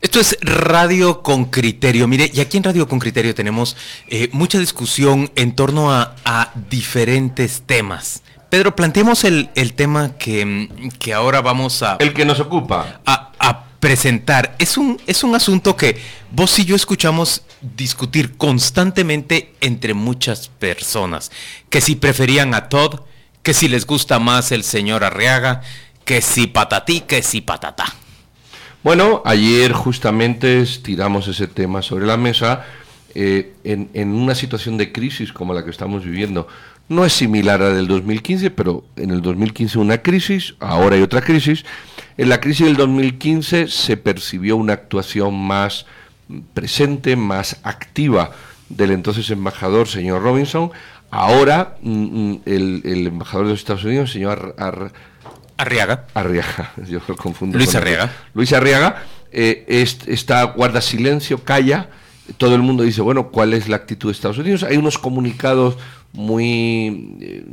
Esto es Radio con Criterio. Mire, y aquí en Radio con Criterio tenemos eh, mucha discusión en torno a, diferentes temas. Pedro, planteemos el, tema que, que, ahora vamos a... El que nos ocupa. A, a, presentar. Es un, es un asunto que vos y yo escuchamos discutir constantemente entre muchas personas. Que si preferían a Todd, que si les gusta más el señor Arriaga, que si patatí, que si patatá. Bueno, ayer justamente tiramos ese tema sobre la mesa eh, en, una situación de crisis como la que estamos viviendo. No es similar a la del 2015, pero en el 2015 una crisis, ahora hay otra crisis. En la crisis del 2015 se percibió una actuación más presente, más activa del entonces embajador, señor Robinson. Ahora mm, mm, el, embajador de los Estados Unidos, señor Arriaga. Arriaga, yo lo confundo. Luis Arriaga. Luis Arriaga eh, está, guarda silencio, calla. Todo el mundo dice, bueno, ¿cuál es la actitud de Estados Unidos? Hay unos comunicados muy, eh,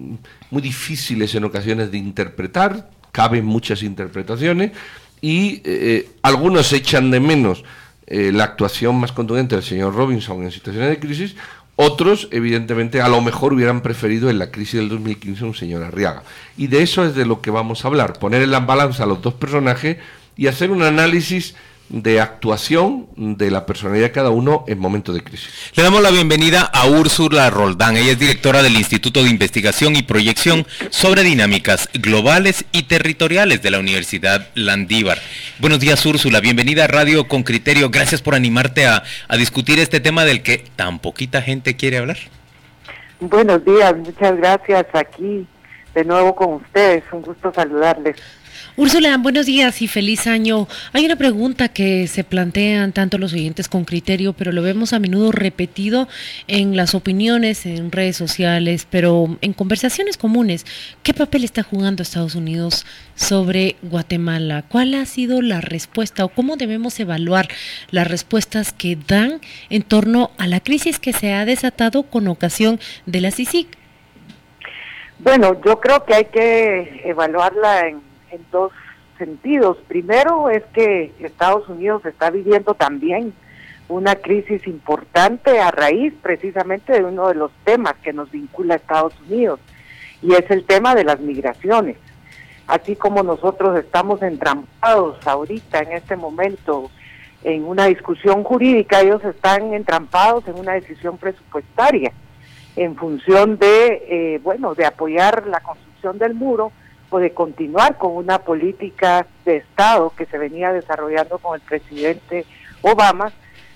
muy difíciles en ocasiones de interpretar, caben muchas interpretaciones, y eh, algunos echan de menos la actuación más contundente del señor Robinson en situaciones de crisis, otros, evidentemente, a lo mejor hubieran preferido en la crisis del 2015 un señor Arriaga. Y de eso es de lo que vamos a hablar, poner en la balanza a los dos personajes y hacer un análisis de actuación de la personalidad de cada uno en momentos de crisis. Le damos la bienvenida a Úrsula Roldán. Ella es directora del Instituto de Investigación y Proyección sobre Dinámicas Globales y Territoriales de la Universidad Landívar. Buenos días, Úrsula. Bienvenida a Radio con Criterio. Gracias por animarte a, a discutir este tema del que tan poquita gente quiere hablar. Buenos días, muchas gracias aquí de nuevo con ustedes. Un gusto saludarles. Úrsula, buenos días y feliz año. Hay una pregunta que se plantean tanto los oyentes con criterio, pero lo vemos a menudo repetido en las opiniones, en redes sociales, pero en conversaciones comunes. ¿Qué papel está jugando Estados Unidos sobre Guatemala? ¿Cuál ha sido la respuesta o cómo debemos evaluar las respuestas que dan en torno a la crisis que se ha desatado con ocasión de la CICIC? Bueno, yo creo que hay que evaluarla en en dos sentidos. Primero es que Estados Unidos está viviendo también una crisis importante a raíz precisamente de uno de los temas que nos vincula a Estados Unidos y es el tema de las migraciones. Así como nosotros estamos entrampados ahorita en este momento en una discusión jurídica, ellos están entrampados en una decisión presupuestaria en función de, eh, bueno, de apoyar la construcción del muro de continuar con una política de Estado que se venía desarrollando con el presidente Obama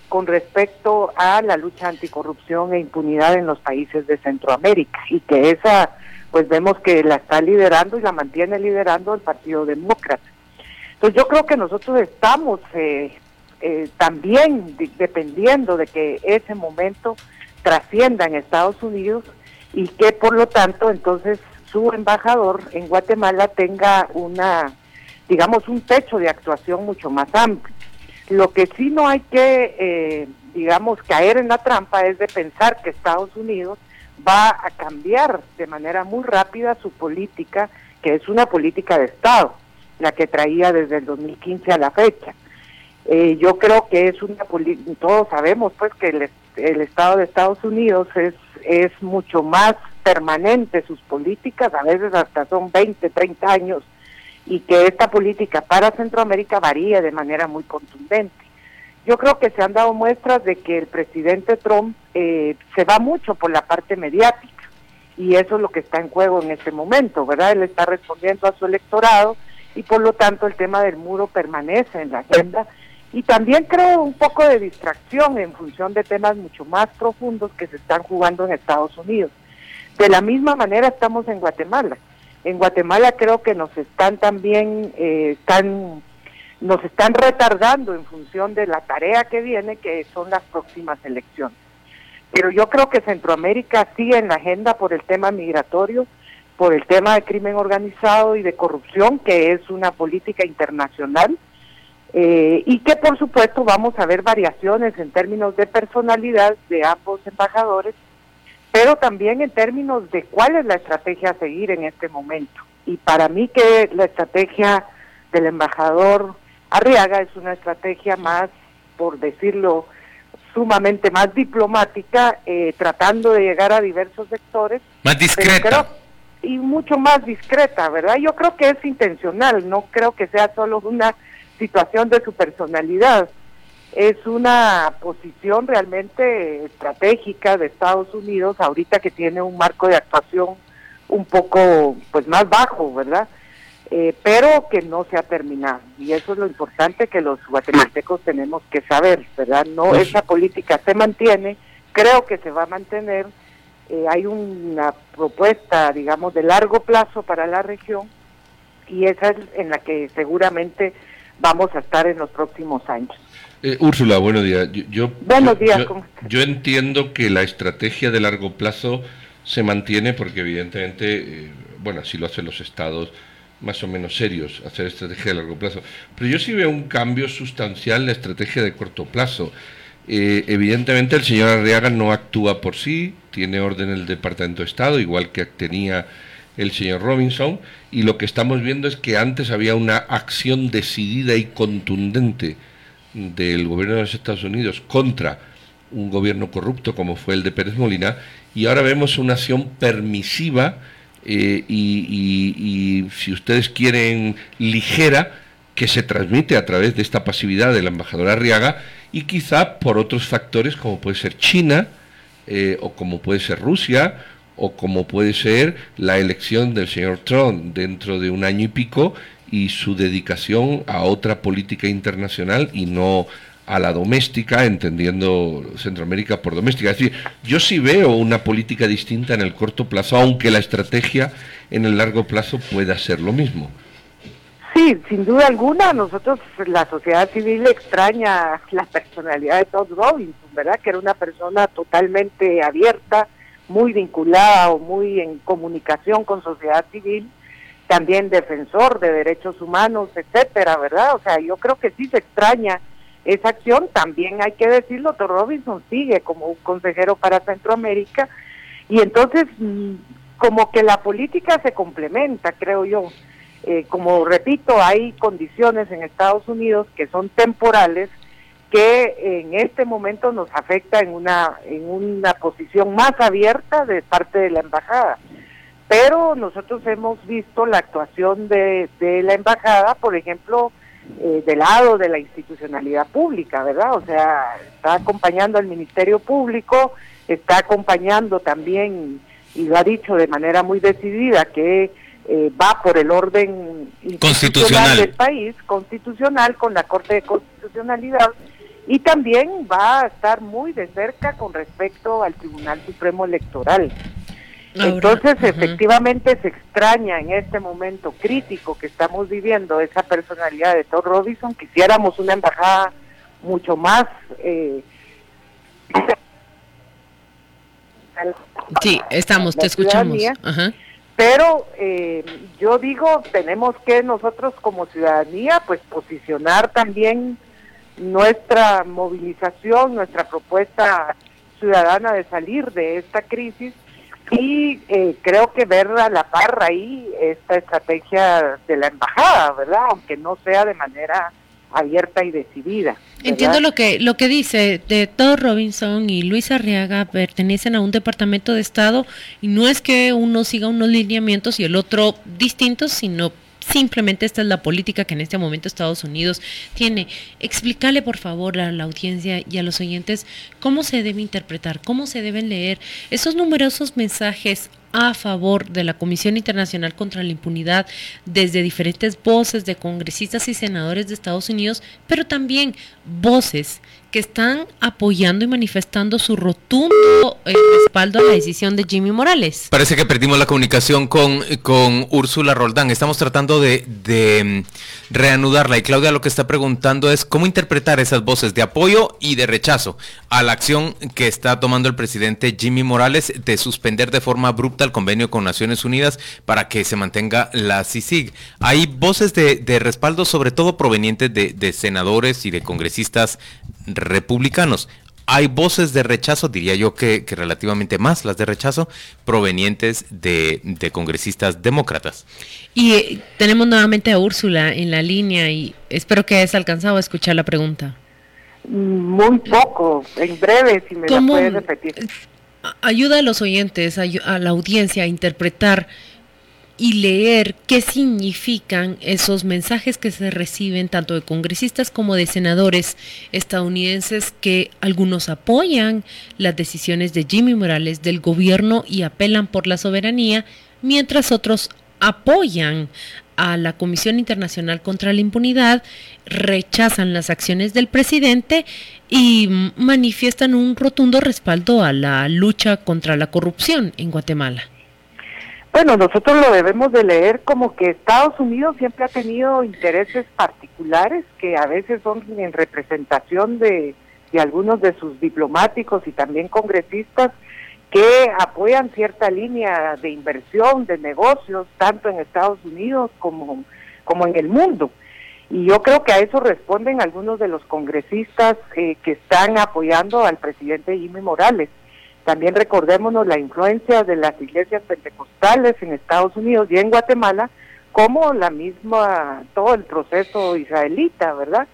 con respecto a la lucha anticorrupción e impunidad en los países de Centroamérica y que esa pues vemos que la está liderando y la mantiene liderando el Partido Demócrata. Entonces yo creo que nosotros estamos eh, eh, también dependiendo de que ese momento trascienda en Estados Unidos y que por lo tanto entonces su embajador en Guatemala tenga una, digamos, un techo de actuación mucho más amplio. Lo que sí no hay que, eh, digamos, caer en la trampa es de pensar que Estados Unidos va a cambiar de manera muy rápida su política, que es una política de Estado, la que traía desde el 2015 a la fecha. Eh, yo creo que es una política, todos sabemos pues que el, el Estado de Estados Unidos es, es mucho más permanente sus políticas, a veces hasta son 20, 30 años, y que esta política para Centroamérica varía de manera muy contundente. Yo creo que se han dado muestras de que el presidente Trump eh, se va mucho por la parte mediática y eso es lo que está en juego en este momento, ¿verdad? Él está respondiendo a su electorado y por lo tanto el tema del muro permanece en la agenda y también creo un poco de distracción en función de temas mucho más profundos que se están jugando en Estados Unidos. De la misma manera estamos en Guatemala. En Guatemala creo que nos están también, eh, están, nos están retardando en función de la tarea que viene, que son las próximas elecciones. Pero yo creo que Centroamérica sigue en la agenda por el tema migratorio, por el tema de crimen organizado y de corrupción, que es una política internacional, eh, y que por supuesto vamos a ver variaciones en términos de personalidad de ambos embajadores pero también en términos de cuál es la estrategia a seguir en este momento. Y para mí que la estrategia del embajador Arriaga es una estrategia más por decirlo sumamente más diplomática, eh, tratando de llegar a diversos sectores. Más discreta. y mucho más discreta, ¿verdad? Yo creo que es intencional, no creo que sea solo una situación de su personalidad. Es una posición realmente estratégica de Estados Unidos ahorita que tiene un marco de actuación un poco pues más bajo, ¿verdad? Eh, pero que no se ha terminado. Y eso es lo importante que los guatemaltecos tenemos que saber, ¿verdad? No, pues esa política se mantiene, creo que se va a mantener. Eh, hay una propuesta, digamos, de largo plazo para la región y esa es en la que seguramente vamos a estar en los próximos años. Eh, Úrsula, buenos días. Yo, buenos días. yo entiendo que la estrategia de largo plazo se mantiene porque evidentemente, bueno, así lo hacen los estados más o menos serios, hacer estrategia de largo plazo. Pero yo sí veo un cambio sustancial en la estrategia de corto plazo. Eh, evidentemente el señor Arriaga no actúa por sí, tiene orden el Departamento de Estado, igual que tenía el señor Robinson, y lo que estamos viendo es que antes había una acción decidida y contundente del gobierno de los Estados Unidos contra un gobierno corrupto como fue el de Pérez Molina, y ahora vemos una acción permisiva eh, y, si ustedes quieren ligera, que se transmite a través de esta pasividad de la embajadora Arriaga y quizá por otros factores como puede ser China eh, o como puede ser Rusia o como puede ser la elección del señor Trump dentro de un año y pico y su dedicación a otra política internacional y no a la doméstica, entendiendo Centroamérica por doméstica. Es decir, yo sí veo una política distinta en el corto plazo, aunque la estrategia en el largo plazo pueda ser lo mismo. Sí, sin duda alguna, nosotros, la sociedad civil extraña la personalidad de Todd Robinson, ¿verdad? Que era una persona totalmente abierta, muy vinculada o muy en comunicación con sociedad civil, también defensor de derechos humanos, etcétera, ¿verdad? O sea, yo creo que sí se extraña esa acción. También hay que decirlo, Tom Robinson sigue como consejero para Centroamérica y entonces mm, como que la política se complementa, creo yo. Eh, como repito, hay condiciones en Estados Unidos que son temporales que en este momento nos afecta en una en una posición más abierta de parte de la embajada. Pero nosotros hemos visto la actuación de, de la embajada, por ejemplo, eh, del lado de la institucionalidad pública, ¿verdad? O sea, está acompañando al Ministerio Público, está acompañando también, y lo ha dicho de manera muy decidida, que eh, va por el orden constitucional del país, constitucional, con la Corte de Constitucionalidad, y también va a estar muy de cerca con respecto al Tribunal Supremo Electoral. Entonces, efectivamente, se extraña en este momento crítico que estamos viviendo esa personalidad de Todd Robinson. Quisiéramos una embajada mucho más... Eh, sí, estamos, te escuchamos. Pero eh, yo digo, tenemos que nosotros como ciudadanía, pues posicionar también nuestra movilización, nuestra propuesta ciudadana de salir de esta crisis y eh, creo que ver a la par ahí esta estrategia de la embajada, ¿verdad? Aunque no sea de manera abierta y decidida. Entiendo lo que lo que dice de Todd Robinson y Luis Arriaga pertenecen a un departamento de Estado y no es que uno siga unos lineamientos y el otro distintos, sino Simplemente esta es la política que en este momento Estados Unidos tiene. Explícale por favor a la audiencia y a los oyentes cómo se debe interpretar, cómo se deben leer esos numerosos mensajes a favor de la Comisión Internacional contra la Impunidad desde diferentes voces de congresistas y senadores de Estados Unidos, pero también voces que están apoyando y manifestando su rotundo eh, respaldo a la decisión de Jimmy Morales. Parece que perdimos la comunicación con, con Úrsula Roldán. Estamos tratando de, de, reanudarla y Claudia lo que está preguntando es cómo interpretar esas voces de apoyo y de rechazo a la acción que está tomando el presidente Jimmy Morales de suspender de forma abrupta el convenio con Naciones Unidas para que se mantenga la CICIG. Hay voces de, de respaldo sobre todo provenientes de, de senadores y de congresistas republicanos. Hay voces de rechazo, diría yo que, relativamente más las de rechazo, provenientes de, congresistas demócratas. Y eh, tenemos nuevamente a Úrsula en la línea y espero que hayas alcanzado a escuchar la pregunta. Muy poco, en breve, si me la puedes repetir. Ayuda a los oyentes, a la audiencia a interpretar y leer qué significan esos mensajes que se reciben tanto de congresistas como de senadores estadounidenses que algunos apoyan las decisiones de Jimmy Morales del gobierno y apelan por la soberanía, mientras otros apoyan a la Comisión Internacional contra la Impunidad, rechazan las acciones del presidente y manifiestan un rotundo respaldo a la lucha contra la corrupción en Guatemala. Bueno, nosotros lo debemos de leer como que Estados Unidos siempre ha tenido intereses particulares que a veces son en representación de, algunos de sus diplomáticos y también congresistas que apoyan cierta línea de inversión, de negocios, tanto en Estados Unidos como, como en el mundo. Y yo creo que a eso responden algunos de los congresistas eh, que están apoyando al presidente Jimmy Morales. También recordémonos la influencia de las iglesias pentecostales en Estados Unidos y en Guatemala, como la misma, todo el proceso israelita, ¿verdad?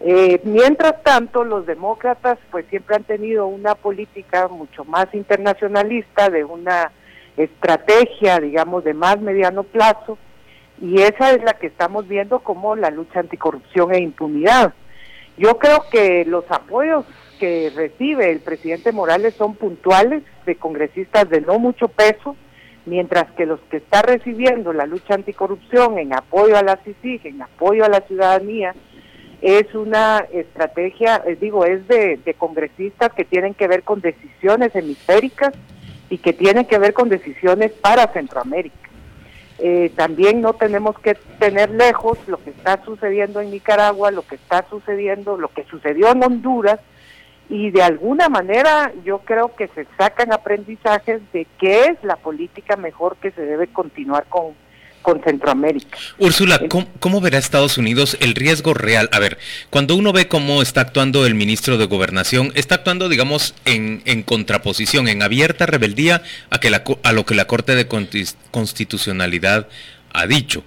Eh, mientras tanto, los demócratas pues siempre han tenido una política mucho más internacionalista, de una estrategia, digamos, de más mediano plazo, y esa es la que estamos viendo como la lucha anticorrupción e impunidad. Yo creo que los apoyos que recibe el presidente Morales son puntuales de congresistas de no mucho peso, mientras que los que está recibiendo la lucha anticorrupción en apoyo a la CICIG, en apoyo a la ciudadanía, es una estrategia, eh, digo, es de, congresistas que tienen que ver con decisiones hemisféricas y que tienen que ver con decisiones para Centroamérica. Eh, también no tenemos que tener lejos lo que está sucediendo en Nicaragua, lo que está sucediendo, lo que sucedió en Honduras, y de alguna manera yo creo que se sacan aprendizajes de qué es la política mejor que se debe continuar con, con Centroamérica. Úrsula, ¿cómo, verá Estados Unidos el riesgo real? A ver, cuando uno ve cómo está actuando el ministro de Gobernación, está actuando, digamos, en, en contraposición, en abierta rebeldía a, que la, a lo que la Corte de Constitucionalidad ha dicho.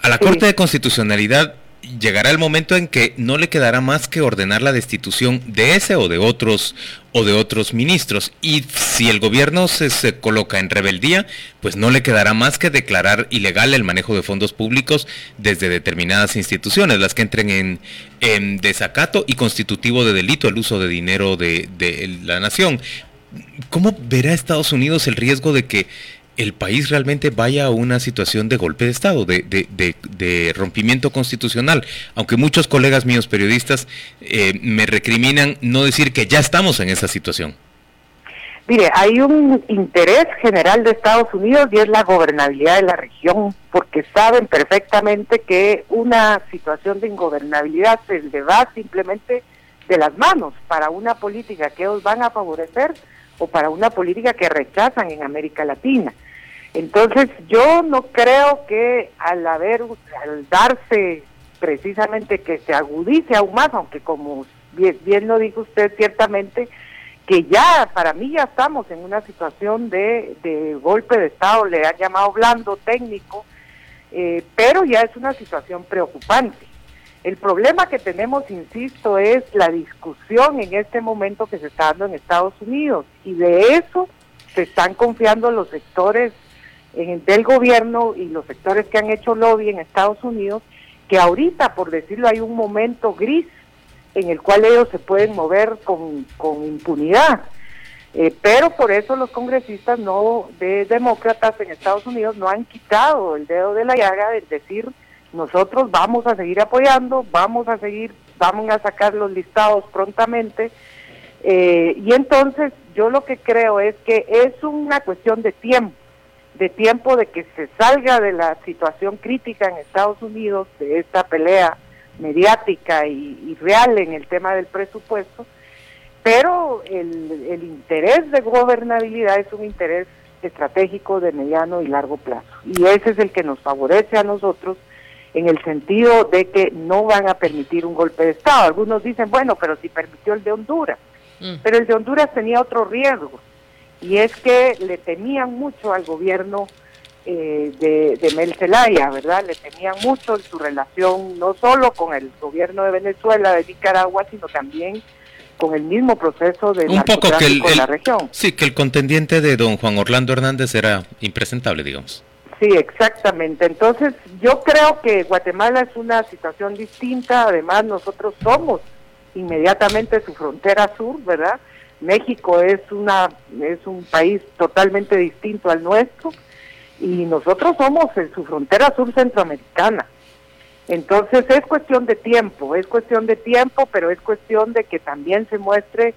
A la Corte de Constitucionalidad llegará el momento en que no le quedará más que ordenar la destitución de ese o de otros o de otros ministros y si el gobierno se, coloca en rebeldía, pues no le quedará más que declarar ilegal el manejo de fondos públicos desde determinadas instituciones, las que entren en, desacato y constitutivo de delito el uso de dinero de la nación. ¿Cómo verá Estados Unidos el riesgo de que el país realmente vaya a una situación de golpe de Estado, de, de, rompimiento constitucional, aunque muchos colegas míos periodistas eh, me recriminan no decir que ya estamos en esa situación. Mire, hay un interés general de Estados Unidos y es la gobernabilidad de la región, porque saben perfectamente que una situación de ingobernabilidad se le va simplemente de las manos para una política que ellos van a favorecer o para una política que rechazan en América Latina. Entonces yo no creo que al haber, al darse precisamente que se agudice aún más, aunque como bien, lo dijo usted ciertamente, que ya, para mí ya estamos en una situación de, de golpe de Estado, le han llamado blando, técnico, eh, pero ya es una situación preocupante. El problema que tenemos, insisto, es la discusión en este momento que se está dando en Estados Unidos y de eso se están confiando los sectores en, del gobierno y los sectores que han hecho lobby en Estados Unidos, que ahorita, por decirlo, hay un momento gris en el cual ellos se pueden mover con, con impunidad. Eh, pero por eso los congresistas no de demócratas en Estados Unidos no han quitado el dedo de la llaga de decir nosotros vamos a seguir apoyando, vamos a seguir, vamos a sacar los listados prontamente. Eh, y entonces yo lo que creo es que es una cuestión de tiempo, de tiempo de que se salga de la situación crítica en Estados Unidos, de esta pelea mediática y, real en el tema del presupuesto, pero el, el interés de gobernabilidad es un interés estratégico de mediano y largo plazo. Y ese es el que nos favorece a nosotros en el sentido de que no van a permitir un golpe de Estado. Algunos dicen, bueno, pero si permitió el de Honduras. Mm. Pero el de Honduras tenía otro riesgo, y es que le temían mucho al gobierno eh, de, de Mel Zelaya, ¿verdad? Le temían mucho en su relación no solo con el gobierno de Venezuela, de Nicaragua, sino también con el mismo proceso de un poco que el, la región. Sí, que el contendiente de don Juan Orlando Hernández era impresentable, digamos. Sí, exactamente. Entonces, yo creo que Guatemala es una situación distinta. Además, nosotros somos inmediatamente su frontera sur, ¿verdad? México es una es un país totalmente distinto al nuestro y nosotros somos en su frontera sur centroamericana. Entonces es cuestión de tiempo, es cuestión de tiempo, pero es cuestión de que también se muestre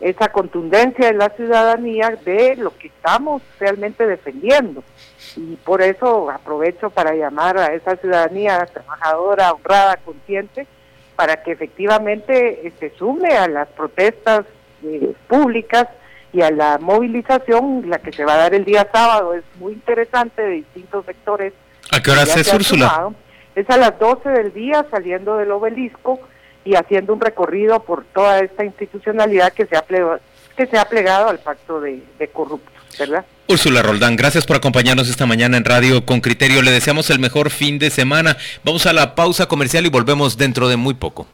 esa contundencia en la ciudadanía de lo que estamos realmente defendiendo. Y por eso aprovecho para llamar a esa ciudadanía trabajadora, honrada, consciente, para que efectivamente se sume a las protestas eh, públicas y a la movilización, la que se va a dar el día sábado, es muy interesante de distintos sectores. ¿A qué hora se, es Úrsula? Es a las 12 del día saliendo del obelisco y haciendo un recorrido por toda esta institucionalidad que se ha plegado, que se ha plegado al pacto de, de corruptos, ¿verdad? Úrsula Roldán, gracias por acompañarnos esta mañana en Radio con Criterio. Le deseamos el mejor fin de semana. Vamos a la pausa comercial y volvemos dentro de muy poco.